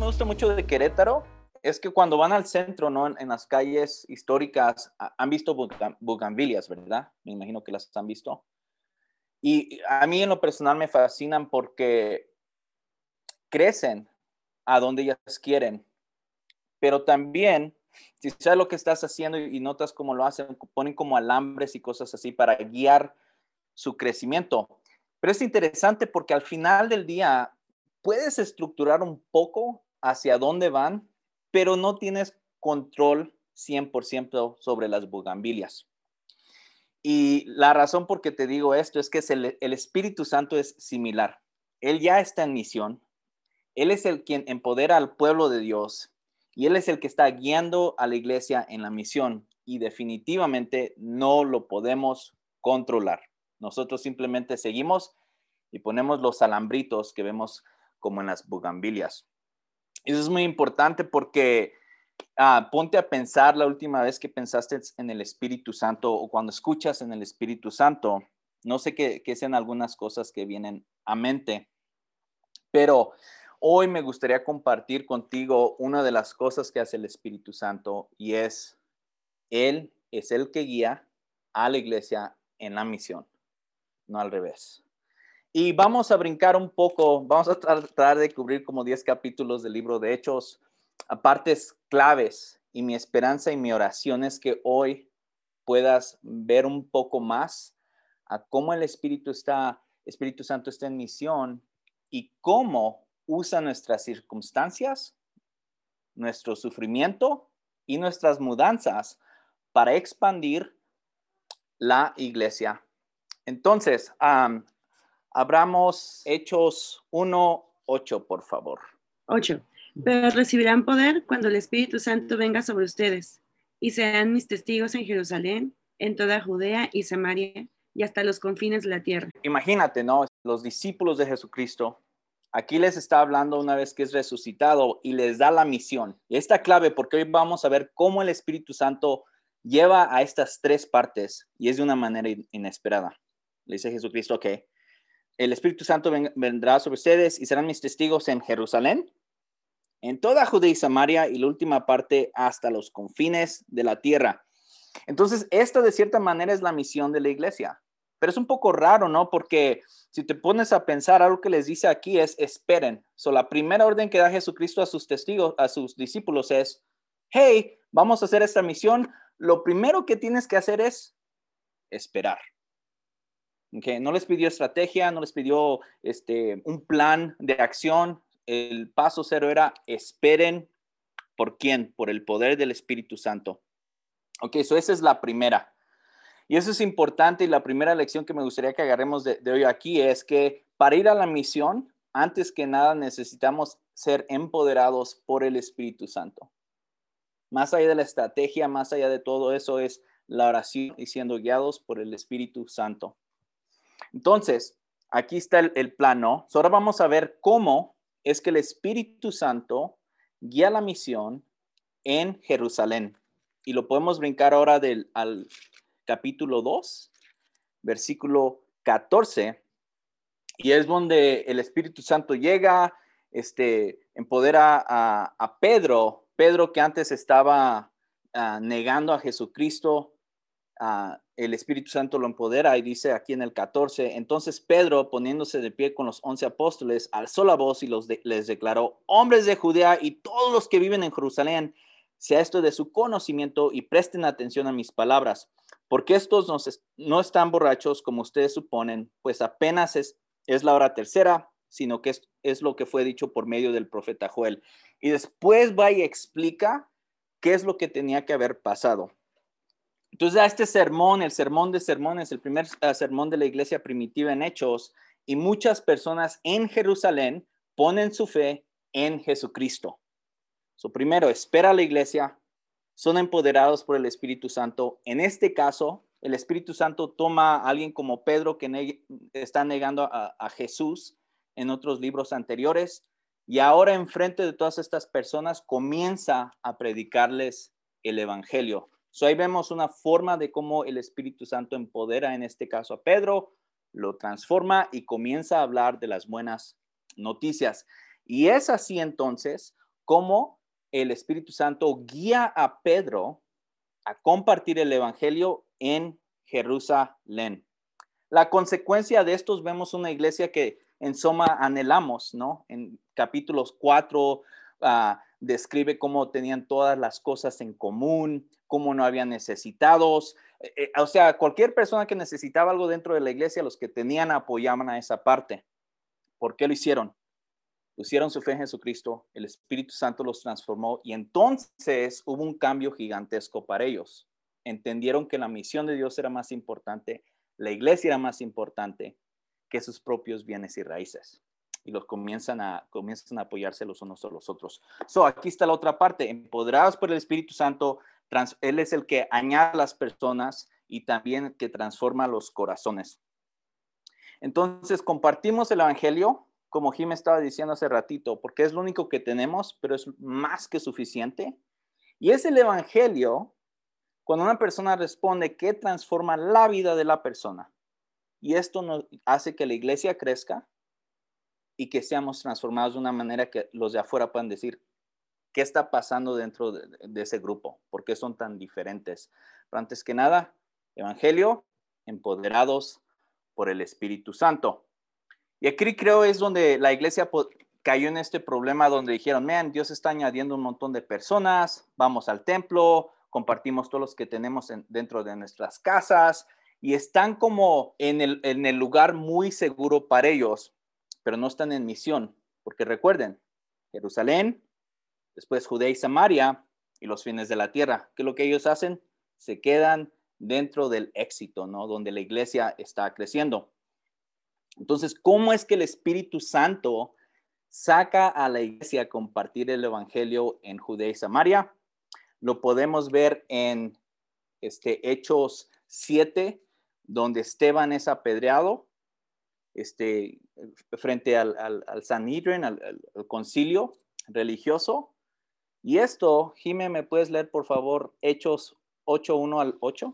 me gusta mucho de Querétaro es que cuando van al centro, ¿no? En, las calles históricas, han visto bugambilias, ¿verdad? Me imagino que las han visto. Y a mí en lo personal me fascinan porque crecen a donde ellas quieren, pero también, si sabes lo que estás haciendo y notas cómo lo hacen, ponen como alambres y cosas así para guiar su crecimiento. Pero es interesante porque al final del día puedes estructurar un poco hacia dónde van, pero no tienes control 100% sobre las bugambilias. Y la razón por que te digo esto es que el, el Espíritu Santo es similar. Él ya está en misión. Él es el quien empodera al pueblo de Dios y Él es el que está guiando a la iglesia en la misión y definitivamente no lo podemos controlar. Nosotros simplemente seguimos y ponemos los alambritos que vemos como en las bugambilias. Eso es muy importante porque ah, ponte a pensar la última vez que pensaste en el Espíritu Santo o cuando escuchas en el Espíritu Santo. No sé qué, qué sean algunas cosas que vienen a mente, pero hoy me gustaría compartir contigo una de las cosas que hace el Espíritu Santo y es, Él es el que guía a la iglesia en la misión, no al revés. Y vamos a brincar un poco, vamos a tratar de cubrir como 10 capítulos del libro de Hechos, a partes claves. Y mi esperanza y mi oración es que hoy puedas ver un poco más a cómo el Espíritu está, Espíritu Santo está en misión y cómo usa nuestras circunstancias, nuestro sufrimiento y nuestras mudanzas para expandir la iglesia. Entonces, Abramos Hechos 1, 8, por favor. 8. Pero recibirán poder cuando el Espíritu Santo venga sobre ustedes y serán mis testigos en Jerusalén, en toda Judea y Samaria y hasta los confines de la tierra. Imagínate, ¿no? Los discípulos de Jesucristo. Aquí les está hablando una vez que es resucitado y les da la misión. Y esta clave porque hoy vamos a ver cómo el Espíritu Santo lleva a estas tres partes y es de una manera inesperada. Le dice Jesucristo, ok, el Espíritu Santo vendrá sobre ustedes y serán mis testigos en Jerusalén, en toda Judea y Samaria y la última parte hasta los confines de la tierra. Entonces, esto de cierta manera es la misión de la iglesia. Pero es un poco raro, ¿no? Porque si te pones a pensar, algo que les dice aquí es esperen. So, la primera orden que da Jesucristo a sus testigos, a sus discípulos es, hey, vamos a hacer esta misión. Lo primero que tienes que hacer es esperar. No les pidió estrategia, no les pidió este, un plan de acción. El paso cero era esperen por quién, por el poder del Espíritu Santo. Ok, eso esa es la primera. Y eso es importante y la primera lección que me gustaría que agarremos de hoy aquí es que para ir a la misión, antes que nada necesitamos ser empoderados por el Espíritu Santo. Más allá de la estrategia, más allá de todo eso es la oración y siendo guiados por el Espíritu Santo. Entonces, aquí está el, plano. ahora vamos a ver cómo es que el Espíritu Santo guía la misión en Jerusalén. Y lo podemos brincar ahora del, al capítulo 2, versículo 14. Y es donde el Espíritu Santo llega, este, empodera a, a Pedro, Pedro que antes estaba ah, negando a Jesucristo, el Espíritu Santo lo empodera y dice aquí en el 14, entonces Pedro poniéndose de pie con los once apóstoles, alzó la voz y los les declaró, hombres de Judea y todos los que viven en Jerusalén, sea esto de su conocimiento y presten atención a mis palabras, porque estos no, no están borrachos como ustedes suponen, pues apenas es, es la hora tercera, sino que es, es lo que fue dicho por medio del profeta Joel. Y después va y explica qué es lo que tenía que haber pasado. Entonces, a este sermón, el sermón de sermones, el primer eh, sermón de la iglesia primitiva en Hechos, y muchas personas en Jerusalén ponen su fe en Jesucristo. So, primero, espera a la iglesia, son empoderados por el Espíritu Santo. En este caso, el Espíritu Santo toma a alguien como Pedro que está negando a, a Jesús en otros libros anteriores y ahora enfrente de todas estas personas comienza a predicarles el Evangelio. So ahí vemos una forma de cómo el Espíritu Santo empodera en este caso a Pedro, lo transforma y comienza a hablar de las buenas noticias. Y es así entonces cómo el Espíritu Santo guía a Pedro a compartir el Evangelio en Jerusalén. La consecuencia de estos vemos una iglesia que en Soma anhelamos, ¿no? En capítulos 4 ah, describe cómo tenían todas las cosas en común, cómo no habían necesitados. Eh, eh, o sea, cualquier persona que necesitaba algo dentro de la iglesia, los que tenían apoyaban a esa parte. ¿Por qué lo hicieron? Pusieron su fe en Jesucristo, el Espíritu Santo los transformó y entonces hubo un cambio gigantesco para ellos. Entendieron que la misión de Dios era más importante, la iglesia era más importante que sus propios bienes y raíces. Y los comienzan a, comienzan a apoyarse los unos a los otros. So, aquí está la otra parte. Empoderados por el Espíritu Santo, él es el que añade las personas y también que transforma los corazones. Entonces, compartimos el Evangelio, como Jim estaba diciendo hace ratito, porque es lo único que tenemos, pero es más que suficiente. Y es el Evangelio cuando una persona responde que transforma la vida de la persona. Y esto nos hace que la iglesia crezca y que seamos transformados de una manera que los de afuera puedan decir, ¿qué está pasando dentro de, ese grupo? ¿Por qué son tan diferentes? Pero antes que nada, Evangelio, empoderados por el Espíritu Santo. Y aquí creo es donde la iglesia cayó en este problema donde dijeron, man, Dios está añadiendo un montón de personas, vamos al templo, compartimos todos los que tenemos dentro de nuestras casas y están como en el, en el lugar muy seguro para ellos, pero no están en misión, porque recuerden, Jerusalén, después Judea y Samaria y los fines de la tierra. ¿Qué es lo que ellos hacen? Se quedan dentro del éxito, ¿no? Donde la iglesia está creciendo. Entonces, ¿cómo es que el Espíritu Santo saca a la iglesia a compartir el Evangelio en Judea y Samaria? Lo podemos ver en este, Hechos 7, donde Esteban es apedreado este, frente al, al, al Sanhedrin, al, concilio religioso. Y esto, Jime, ¿me puedes leer por favor Hechos 8, 1 al 8?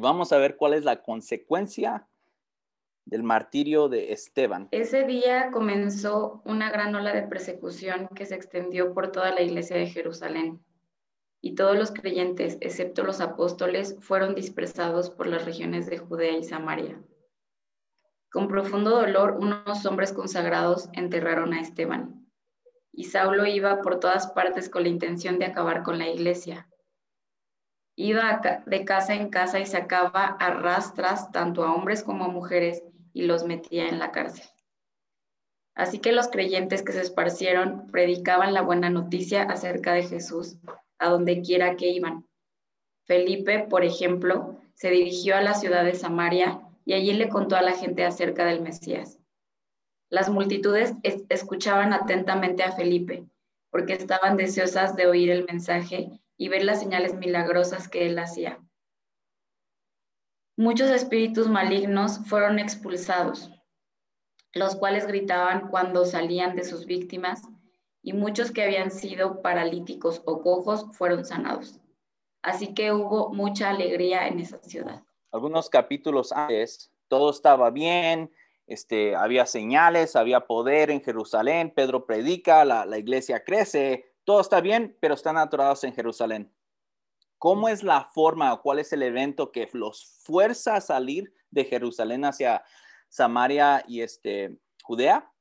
vamos a ver cuál es la consecuencia del martirio de Esteban. Ese día comenzó una gran ola de persecución que se extendió por toda la iglesia de Jerusalén y todos los creyentes, excepto los apóstoles, fueron dispersados por las regiones de Judea y Samaria. Con profundo dolor, unos hombres consagrados enterraron a Esteban, y Saulo iba por todas partes con la intención de acabar con la iglesia. Iba de casa en casa y sacaba a rastras tanto a hombres como a mujeres y los metía en la cárcel. Así que los creyentes que se esparcieron predicaban la buena noticia acerca de Jesús a donde quiera que iban. Felipe, por ejemplo, se dirigió a la ciudad de Samaria y allí le contó a la gente acerca del Mesías. Las multitudes escuchaban atentamente a Felipe porque estaban deseosas de oír el mensaje y ver las señales milagrosas que él hacía. Muchos espíritus malignos fueron expulsados, los cuales gritaban cuando salían de sus víctimas y muchos que habían sido paralíticos o cojos fueron sanados. Así que hubo mucha alegría en esa ciudad. Algunos capítulos antes, todo estaba bien, este, había señales, había poder en Jerusalén, Pedro predica, la, la iglesia crece, todo está bien, pero están atorados en Jerusalén. ¿Cómo es la forma o cuál es el evento que los fuerza a salir de Jerusalén hacia Samaria y este, Judea?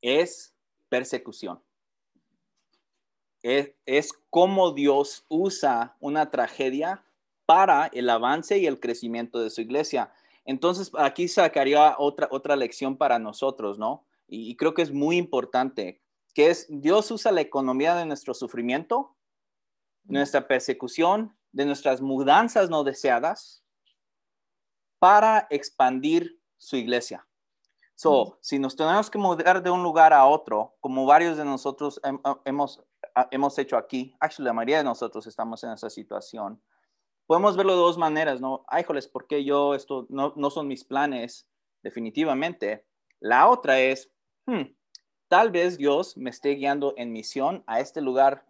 Es persecución. Es, es cómo Dios usa una tragedia para el avance y el crecimiento de su iglesia. Entonces, aquí sacaría otra, otra lección para nosotros, ¿no? Y, y, creo que es muy importante, que es Dios usa la economía de nuestro sufrimiento, nuestra persecución, de nuestras mudanzas no deseadas, para expandir su iglesia. So, si nos tenemos que mudar de un lugar a otro, como varios de nosotros hemos, hemos hecho aquí, actually la mayoría de nosotros estamos en esa situación, podemos verlo de dos maneras, ¿no? Ay, joles, ¿por qué yo esto no, no son mis planes? Definitivamente. La otra es, hmm, tal vez Dios me esté guiando en misión a este lugar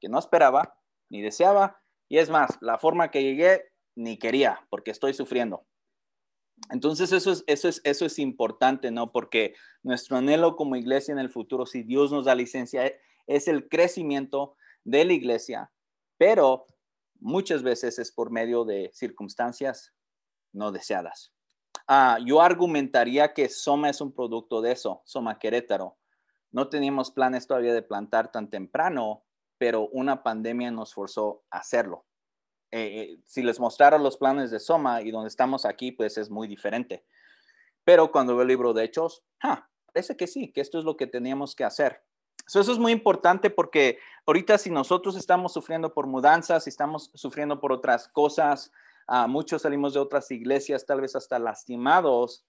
que no esperaba ni deseaba. Y es más, la forma que llegué ni quería porque estoy sufriendo. Entonces eso es, eso, es, eso es importante, ¿no? Porque nuestro anhelo como iglesia en el futuro, si Dios nos da licencia, es el crecimiento de la iglesia, pero muchas veces es por medio de circunstancias no deseadas. Ah, yo argumentaría que Soma es un producto de eso, Soma Querétaro. No teníamos planes todavía de plantar tan temprano, pero una pandemia nos forzó a hacerlo. Eh, eh, si les mostrara los planes de Soma y donde estamos aquí, pues es muy diferente. Pero cuando veo el libro de Hechos, parece que sí, que esto es lo que teníamos que hacer. Eso es muy importante porque ahorita si nosotros estamos sufriendo por mudanzas, si estamos sufriendo por otras cosas, Ah, muchos salimos de otras iglesias, tal vez hasta lastimados.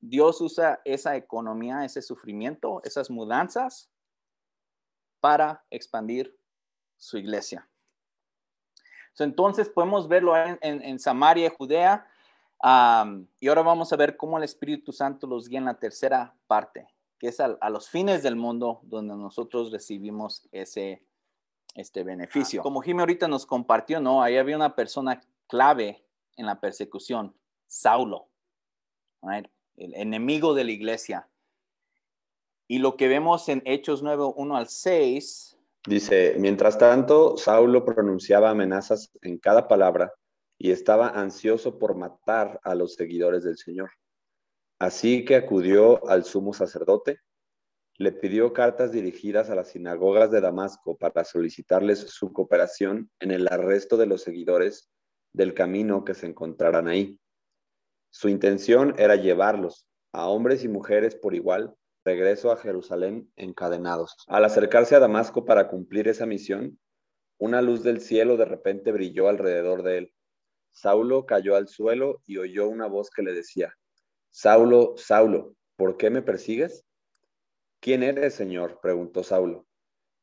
Dios usa esa economía, ese sufrimiento, esas mudanzas para expandir su iglesia. entonces podemos verlo en, en, Samaria, Judea, y ahora vamos a ver cómo el Espíritu Santo los guía en la tercera parte, que es a, los fines del mundo donde nosotros recibimos ese este beneficio. Como Jimmy ahorita nos compartió, ¿no? Ahí había una persona clave en la persecución, Saulo, el enemigo de la iglesia. Y lo que vemos en Hechos 9, 1 al 6. Dice, mientras tanto, Saulo pronunciaba amenazas en cada palabra y estaba ansioso por matar a los seguidores del Señor. Así que acudió al sumo sacerdote, le pidió cartas dirigidas a las sinagogas de Damasco para solicitarles su cooperación en el arresto de los seguidores del camino que se encontraran ahí. Su intención era llevarlos, a hombres y mujeres por igual, regreso a Jerusalén encadenados. Al acercarse a Damasco para cumplir esa misión, una luz del cielo de repente brilló alrededor de él. Saulo cayó al suelo y oyó una voz que le decía, Saulo, Saulo, ¿por qué me persigues? ¿Quién eres, Señor? preguntó Saulo.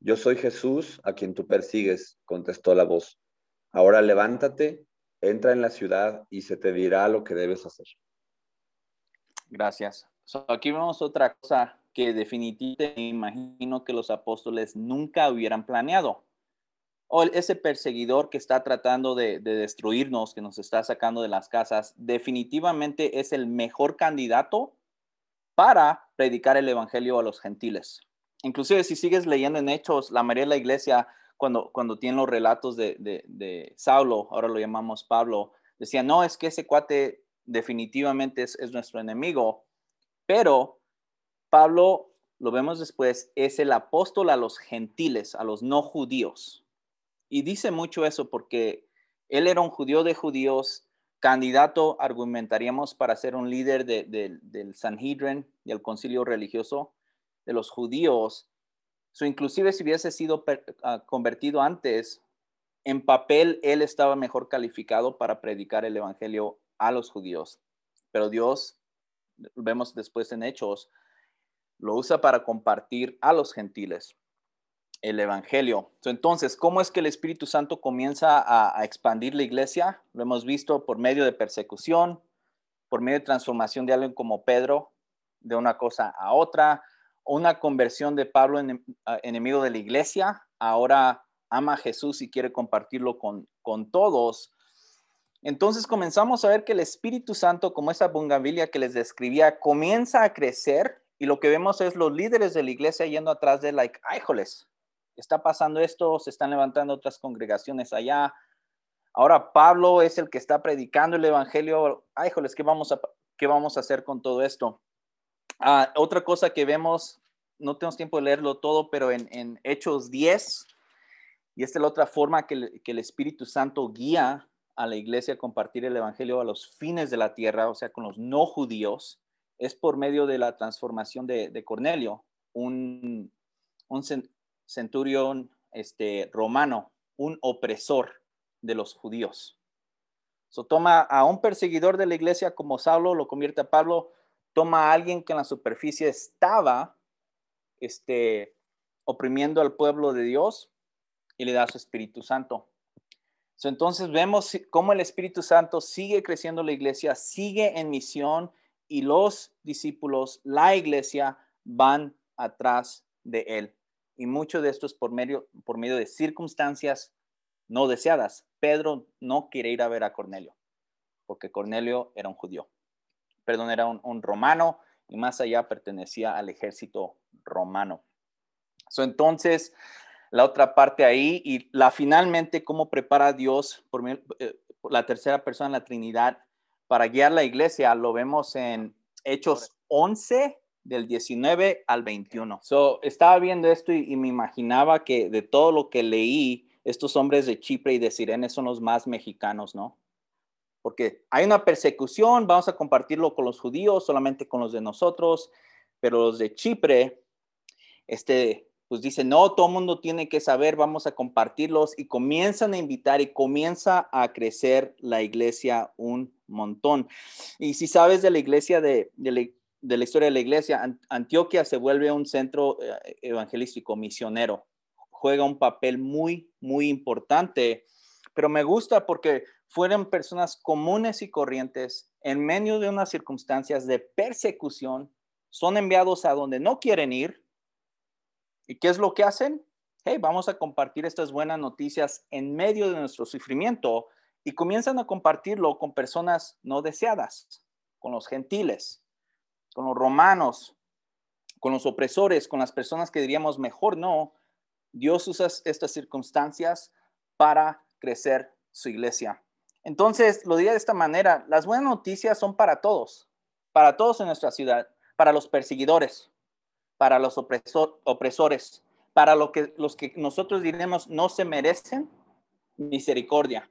Yo soy Jesús, a quien tú persigues, contestó la voz. Ahora levántate entra en la ciudad y se te dirá lo que debes hacer. Gracias. aquí vemos otra cosa que definitivamente me imagino que los apóstoles nunca hubieran planeado. O ese perseguidor que está tratando de, de destruirnos, que nos está sacando de las casas, definitivamente es el mejor candidato para predicar el evangelio a los gentiles. Inclusive si sigues leyendo en Hechos, la mayoría de la iglesia cuando, cuando tienen los relatos de, de, Saulo, ahora lo llamamos Pablo, decía, no, es que ese cuate definitivamente es, es nuestro enemigo, pero Pablo, lo vemos después, es el apóstol a los gentiles, a los no judíos. Y dice mucho eso porque él era un judío de judíos, candidato, argumentaríamos, para ser un líder del Sanhedrin, del concilio religioso de los judíos, So, inclusive si hubiese sido ah, convertido antes, en papel él estaba mejor calificado para predicar el evangelio a los judíos. Pero Dios, vemos después en Hechos, lo usa para compartir a los gentiles el evangelio. entonces, ¿cómo es que el Espíritu Santo comienza a, expandir la iglesia? Lo hemos visto por medio de persecución, por medio de transformación de alguien como Pedro, de una cosa a otra, una conversión de Pablo, en, enemigo de la iglesia, ahora ama a Jesús y quiere compartirlo con, con todos. Entonces comenzamos a ver que el Espíritu Santo, como esa bungabilia que les describía, comienza a crecer y lo que vemos es los líderes de la iglesia yendo atrás de, like, ay, joles, está pasando esto, se están levantando otras congregaciones allá. Ahora Pablo es el que está predicando el evangelio. Ay, joles, ¿qué vamos a, qué vamos a hacer con todo esto? Ah, otra cosa que vemos, no tenemos tiempo de leerlo todo, pero en, Hechos 10, y esta es la otra forma que, el Espíritu Santo guía a la iglesia a compartir el Evangelio a los fines de la tierra, o sea, con los no judíos, es por medio de la transformación de, Cornelio, un, un centurión este, romano, un opresor de los judíos. So, toma a un perseguidor de la iglesia como Saulo, lo convierte a Pablo, toma a alguien que en la superficie estaba este, oprimiendo al pueblo de Dios y le da su Espíritu Santo. entonces vemos cómo el Espíritu Santo sigue creciendo la iglesia, sigue en misión y los discípulos, la iglesia, van atrás de él. Y mucho de esto es por medio, por medio de circunstancias no deseadas. Pedro no quiere ir a ver a Cornelio, porque Cornelio era un judío perdón, era un, romano y más allá pertenecía al ejército romano. So, entonces, la otra parte ahí y la finalmente cómo prepara Dios por, eh, por la tercera persona en la Trinidad para guiar la iglesia, lo vemos en Hechos 11 del 19 al 21. So, estaba viendo esto y, me imaginaba que de todo lo que leí, estos hombres de Chipre y de Sirene son los más mexicanos, ¿no? Porque hay una persecución, vamos a compartirlo con los judíos, solamente con los de nosotros, pero los de Chipre, este, pues dicen, no, todo el mundo tiene que saber, vamos a compartirlos y comienzan a invitar y comienza a crecer la iglesia un montón. Y si sabes de la iglesia de, de, de la historia de la iglesia, Antioquia se vuelve un centro eh, evangelístico, misionero. Juega un papel muy, muy importante, pero me gusta porque fueron personas comunes y corrientes en medio de unas circunstancias de persecución, son enviados a donde no quieren ir. ¿Y qué es lo que hacen? Hey, vamos a compartir estas buenas noticias en medio de nuestro sufrimiento y comienzan a compartirlo con personas no deseadas, con los gentiles con los romanos, con los opresores, con las personas que diríamos mejor no. Dios usa estas circunstancias para crecer su iglesia. Entonces, lo diría de esta manera, las buenas noticias son para todos, para todos en nuestra ciudad, para los perseguidores, para los opresores, para lo que, los que nosotros diremos no se merecen misericordia.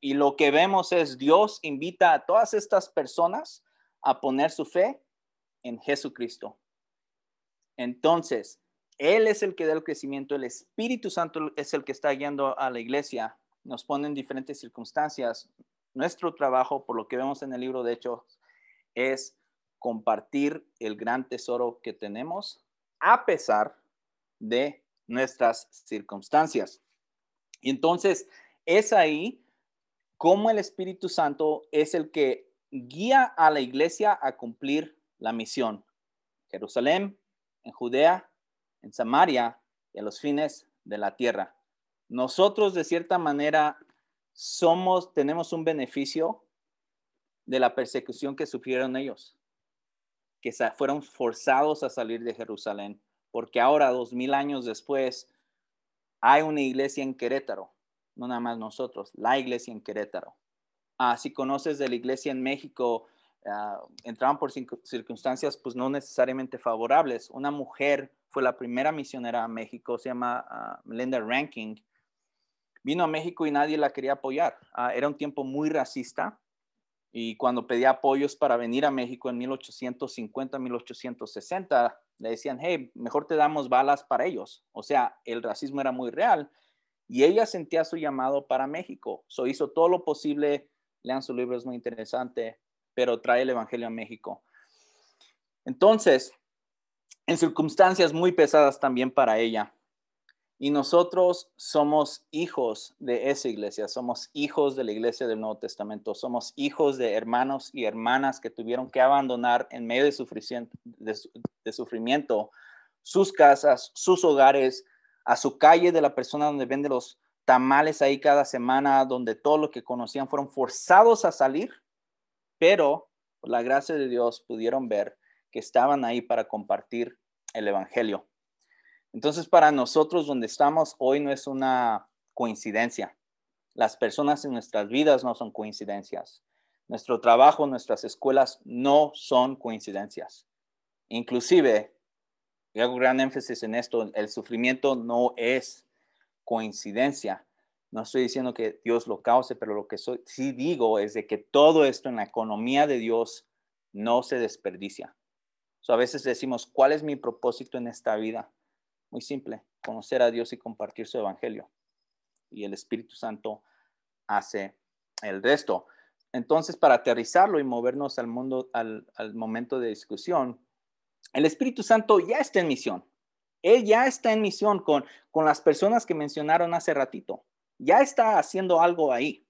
Y lo que vemos es Dios invita a todas estas personas a poner su fe en Jesucristo. Entonces, Él es el que da el crecimiento, el Espíritu Santo es el que está guiando a la iglesia, nos pone en diferentes circunstancias. Nuestro trabajo, por lo que vemos en el libro de Hechos, es compartir el gran tesoro que tenemos a pesar de nuestras circunstancias. Y entonces es ahí como el Espíritu Santo es el que guía a la iglesia a cumplir la misión. Jerusalén, en Judea, en Samaria y a los fines de la tierra. Nosotros de cierta manera somos, tenemos un beneficio de la persecución que sufrieron ellos, que fueron forzados a salir de Jerusalén, porque ahora, dos mil años después, hay una iglesia en Querétaro, no nada más nosotros, la iglesia en Querétaro. Ah, si conoces de la iglesia en México, Ah, entraban por circunstancias pues no necesariamente favorables. Una mujer fue la primera misionera a México, se llama uh, Melinda Ranking. Vino a México y nadie la quería apoyar. Ah, era un tiempo muy racista y cuando pedía apoyos para venir a México en 1850, 1860, le decían, hey, mejor te damos balas para ellos. O sea, el racismo era muy real y ella sentía su llamado para México. So hizo todo lo posible. Lean su libro, es muy interesante pero trae el Evangelio a México. Entonces, en circunstancias muy pesadas también para ella. Y nosotros somos hijos de esa iglesia, somos hijos de la iglesia del Nuevo Testamento, somos hijos de hermanos y hermanas que tuvieron que abandonar en medio de sufrimiento, de, sufrimiento sus casas, sus hogares, a su calle de la persona donde vende los tamales ahí cada semana, donde todo lo que conocían fueron forzados a salir pero por la gracia de Dios pudieron ver que estaban ahí para compartir el Evangelio. Entonces, para nosotros donde estamos hoy no es una coincidencia. Las personas en nuestras vidas no son coincidencias. Nuestro trabajo, nuestras escuelas no son coincidencias. Inclusive, y hago gran énfasis en esto, el sufrimiento no es coincidencia. No estoy diciendo que Dios lo cause, pero lo que sí digo es de que todo esto en la economía de Dios no se desperdicia. a veces decimos, ¿cuál es mi propósito en esta vida? Muy simple, conocer a Dios y compartir su evangelio. Y el Espíritu Santo hace el resto. Entonces, para aterrizarlo y movernos al mundo, al, al momento de discusión, el Espíritu Santo ya está en misión. Él ya está en misión con, con las personas que mencionaron hace ratito ya está haciendo algo ahí.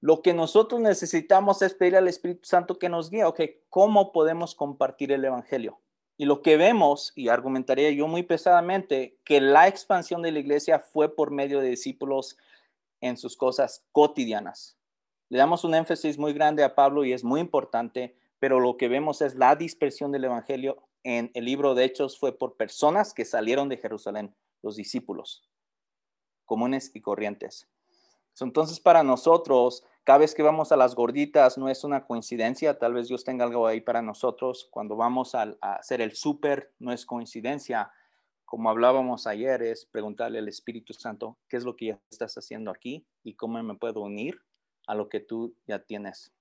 Lo que nosotros necesitamos es pedir al Espíritu Santo que nos guíe, ok, ¿cómo podemos compartir el Evangelio? Y lo que vemos, y argumentaría yo muy pesadamente, que la expansión de la iglesia fue por medio de discípulos en sus cosas cotidianas. Le damos un énfasis muy grande a Pablo y es muy importante, pero lo que vemos es la dispersión del Evangelio en el libro de Hechos fue por personas que salieron de Jerusalén, los discípulos, comunes y corrientes. Entonces, para nosotros, cada vez que vamos a las gorditas, no es una coincidencia, tal vez Dios tenga algo ahí para nosotros. Cuando vamos a, hacer el súper, no es coincidencia. Como hablábamos ayer, es preguntarle al Espíritu Santo, ¿qué es lo que ya estás haciendo aquí y cómo me puedo unir a lo que tú ya tienes?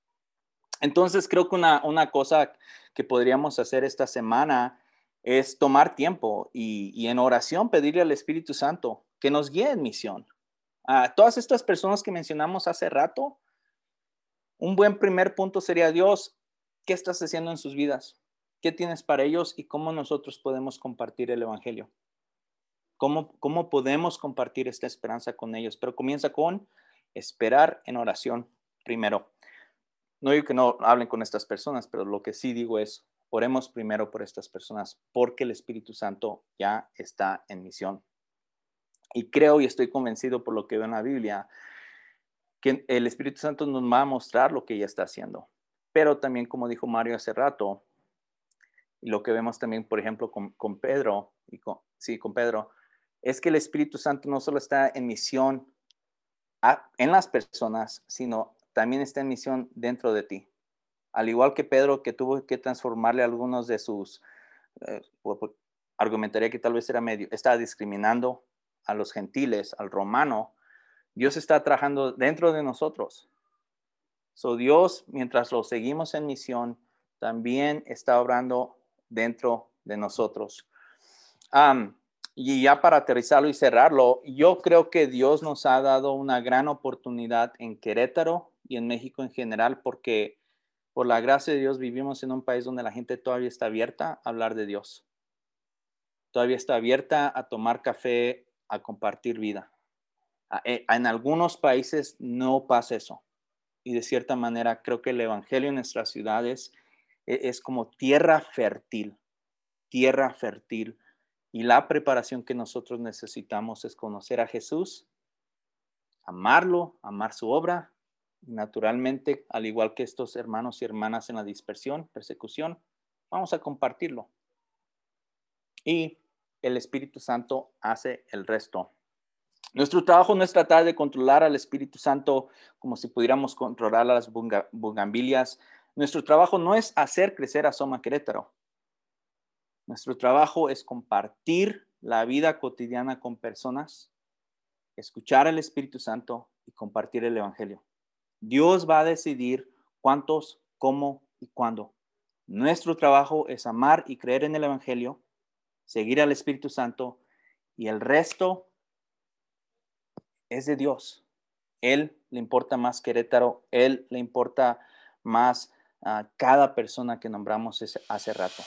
Entonces, creo que una, una cosa que podríamos hacer esta semana es tomar tiempo y, y en oración pedirle al Espíritu Santo que nos guíe en misión a todas estas personas que mencionamos hace rato, un buen primer punto sería Dios, ¿qué estás haciendo en sus vidas? ¿Qué tienes para ellos y cómo nosotros podemos compartir el Evangelio? ¿Cómo, cómo podemos compartir esta esperanza con ellos? Pero comienza con esperar en oración primero. No digo que no hablen con estas personas, pero lo que sí digo es, oremos primero por estas personas, porque el Espíritu Santo ya está en misión y creo y estoy convencido por lo que veo en la Biblia, que el Espíritu Santo nos va a mostrar lo que ella está haciendo. Pero también, como dijo Mario hace rato, lo que vemos también, por ejemplo, con, con Pedro, sí, con Pedro, es que el Espíritu Santo no solo está en misión en las personas, sino también está en misión dentro de ti. Al igual que Pedro, que tuvo que transformarle algunos de sus, eh, argumentaría que tal vez era medio, estaba discriminando a los gentiles, al romano, Dios está trabajando dentro de nosotros. So Dios, mientras lo seguimos en misión, también está obrando dentro de nosotros. y ya para aterrizarlo y cerrarlo, yo creo que Dios nos ha dado una gran oportunidad en Querétaro y en México en general, porque por la gracia de Dios vivimos en un país donde la gente todavía está abierta a hablar de Dios. Todavía está abierta a tomar café a compartir vida. Eh, en algunos países no pasa eso. Y de cierta manera creo que el Evangelio en nuestras ciudades e, es, como tierra fértil, tierra fértil. Y la preparación que nosotros necesitamos es conocer a Jesús, amarlo, amar su obra. Naturalmente, al igual que estos hermanos y hermanas en la dispersión, persecución, vamos a compartirlo. Y el Espíritu Santo hace el resto. Nuestro trabajo no es tratar de controlar al Espíritu Santo como si pudiéramos controlar las bugambilias. Nuestro trabajo no es hacer crecer a Soma Querétaro. Nuestro trabajo es compartir la vida cotidiana con personas, escuchar al Espíritu Santo y compartir el Evangelio. Dios va a decidir cuántos, cómo y cuándo. Nuestro trabajo es amar y creer en el Evangelio seguir al Espíritu Santo y el resto es de Dios. Él le importa más Querétaro, Él le importa más a cada persona que nombramos hace rato.